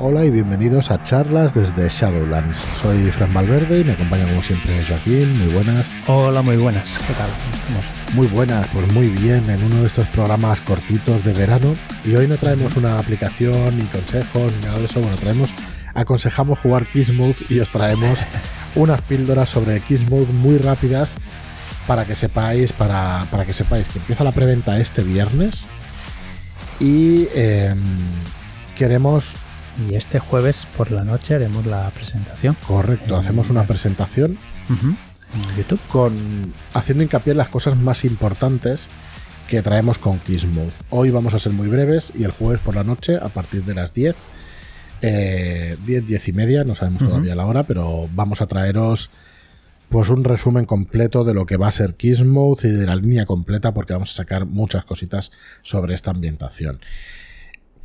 Hola y bienvenidos a charlas desde Shadowlands. Soy Fran Valverde y me acompaña como siempre Joaquín. Muy buenas. Hola, muy buenas. ¿Qué tal? Muy buenas, pues muy bien en uno de estos programas cortitos de verano. Y hoy no traemos una aplicación ni consejos ni nada de eso. Bueno, traemos, aconsejamos jugar Mode y os traemos unas píldoras sobre Mode muy rápidas para que sepáis, para, para que sepáis que empieza la preventa este viernes y em, queremos y este jueves por la noche haremos la presentación. Correcto, hacemos una presentación en YouTube con haciendo hincapié en las cosas más importantes que traemos con Mode. Hoy vamos a ser muy breves y el jueves por la noche a partir de las 10, 10, 10 y media, no sabemos todavía la hora, pero vamos a traeros pues un resumen completo de lo que va a ser Mode y de la línea completa porque vamos a sacar muchas cositas sobre esta ambientación.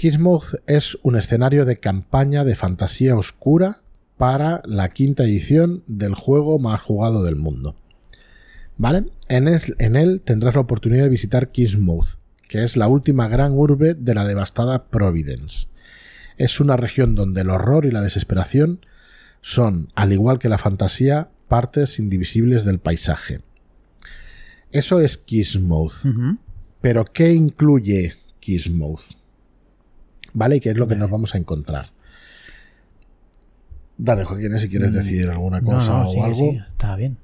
Kismuth es un escenario de campaña de fantasía oscura para la quinta edición del juego más jugado del mundo. ¿Vale? En, él tendrás la oportunidad de visitar Kismuth, que es la última gran urbe de la devastada Providence. Es una región donde el horror y la desesperación son, al igual que la fantasía, partes indivisibles del paisaje. Eso es Kismuth. Pero ¿qué incluye Kismuth? ¿Vale? ¿Y qué es lo que nos vamos a encontrar? Dale, Joaquín, si quieres mm, decir alguna cosa o algo. Sí, está bien.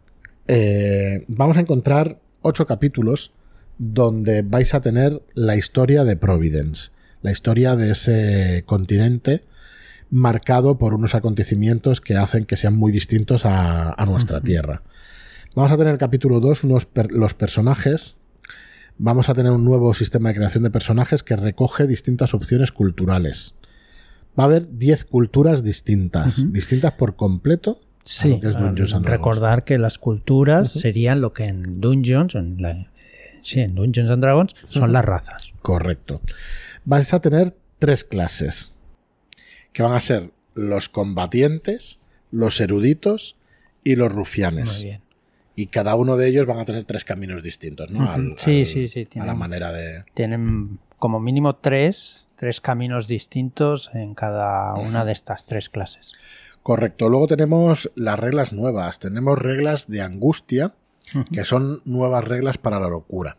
Eh, vamos a encontrar ocho capítulos donde vais a tener la historia de Providence, la historia de ese continente marcado por unos acontecimientos que hacen que sean muy distintos a, nuestra Tierra. Vamos a tener el capítulo 2, los personajes vamos a tener un nuevo sistema de creación de personajes que recoge distintas opciones culturales. Va a haber 10 culturas distintas, distintas por completo. Sí, recordar que las culturas serían lo que en Dungeons, en sí, en Dungeons and Dragons son las razas. Correcto. Vais a tener tres clases, que van a ser los combatientes, los eruditos y los rufianes. Muy bien y cada uno de ellos van a tener tres caminos distintos, ¿no? sí, sí, sí. a la manera de... Tienen como mínimo tres, tres caminos distintos en cada una de estas tres clases. Correcto. Luego tenemos las reglas nuevas. Tenemos reglas de angustia, que son nuevas reglas para la locura.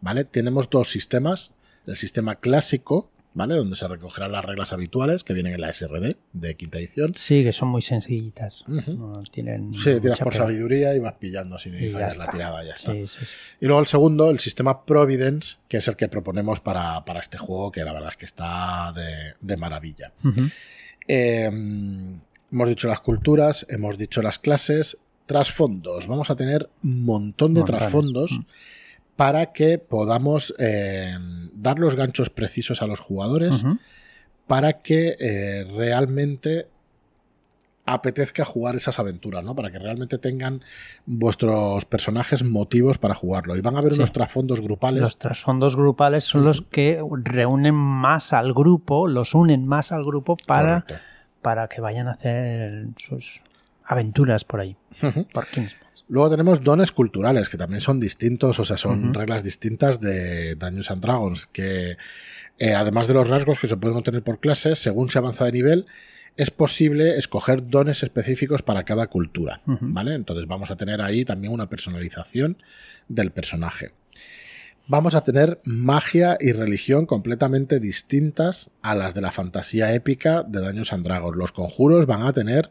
¿Vale? Tenemos dos sistemas. El sistema clásico, ¿vale? Donde se recogerán las reglas habituales que vienen en la SRD de quinta edición. Sí, que son muy sencillitas. tienen sí, tiras por sabiduría y vas pillando sin fallas la tirada, ya está. y luego el segundo, el sistema Providence, que es el que proponemos para, este juego, que la verdad es que está de, maravilla. Em, hemos dicho las culturas, hemos dicho las clases, trasfondos. Vamos a tener un montón de trasfondos para que podamos eh, dar los ganchos precisos a los jugadores para que eh, realmente apetezca jugar esas aventuras, ¿no? Para que realmente tengan vuestros personajes motivos para jugarlo. Y van a haber unos trasfondos grupales. Los trasfondos grupales son los que reúnen más al grupo, los unen más al grupo para, para que vayan a hacer sus aventuras por ahí. Por Luego tenemos dones culturales, que también son distintos, o sea, son reglas distintas de Dungeons and Dragons, que eh, además de los rasgos que se pueden obtener por clases, según se avanza de nivel, es posible escoger dones específicos para cada cultura, ¿vale? Entonces vamos a tener ahí también una personalización del personaje. Vamos a tener magia y religión completamente distintas a las de la fantasía épica de Dungeons and Dragons. Los conjuros van a tener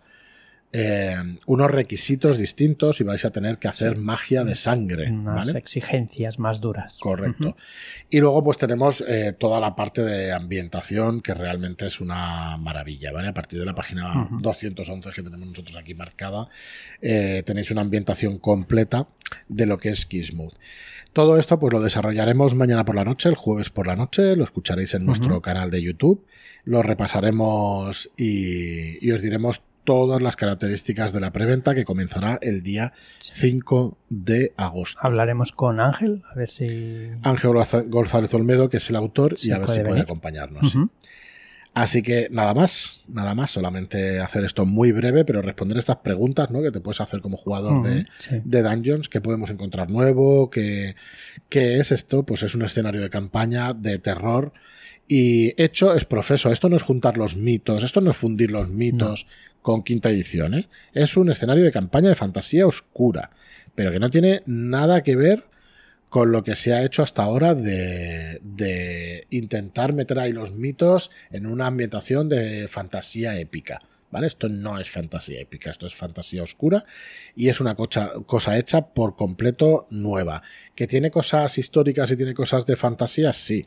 eh, unos requisitos distintos y vais a tener que hacer magia de sangre. Unas exigencias más duras. Correcto. Y luego pues tenemos eh, toda la parte de ambientación que realmente es una maravilla, ¿vale? A partir de la página 211 que tenemos nosotros aquí marcada, eh, tenéis una ambientación completa de lo que es Kismuth. Todo esto pues lo desarrollaremos mañana por la noche, el jueves por la noche, lo escucharéis en nuestro canal de YouTube, lo repasaremos y, y os diremos todas las características de la preventa que comenzará el día 5 de agosto. Hablaremos con Ángel, a ver si... Ángel González Olmedo, que es el autor, y a ver si puede acompañarnos. Así que nada más, nada más, solamente hacer esto muy breve, pero responder estas preguntas ¿no? que te puedes hacer como jugador de, de, Dungeons, qué podemos encontrar nuevo, qué, qué es esto, pues es un escenario de campaña de terror Y hecho es profeso. Esto no es juntar los mitos, esto no es fundir los mitos con quinta edición. ¿eh? Es un escenario de campaña de fantasía oscura, pero que no tiene nada que ver con lo que se ha hecho hasta ahora de, de intentar meter ahí los mitos en una ambientación de fantasía épica. ¿Vale? Esto no es fantasía épica, esto es fantasía oscura y es una cosa, cosa hecha por completo nueva. ¿Que tiene cosas históricas y tiene cosas de fantasía? Sí,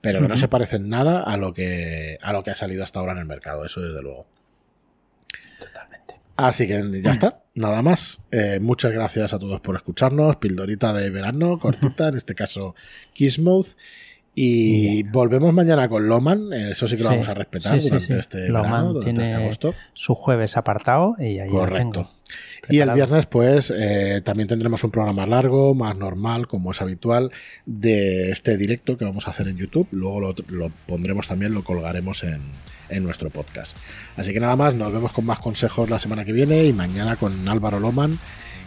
pero que no se parecen nada a lo, que, a lo que ha salido hasta ahora en el mercado, eso desde luego. Así que ya está, nada más. Eh, muchas gracias a todos por escucharnos. Pildorita de verano, cortita, en este caso Kissmouth. Y volvemos mañana con Loman, eso sí que lo vamos a respetar durante este verano, durante tiene este agosto. Su jueves apartado y ahí Correcto. Y el viernes, pues, eh, también tendremos un programa largo, más normal, como es habitual, de este directo que vamos a hacer en YouTube. Luego lo, lo pondremos también, lo colgaremos en, en nuestro podcast. Así que nada más, nos vemos con más consejos la semana que viene y mañana con Álvaro Loman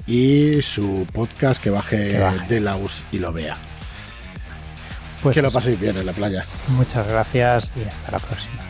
y su podcast que baje, Que baje. de Laus y lo vea. Pues que lo paséis bien en la playa. Muchas gracias y hasta la próxima.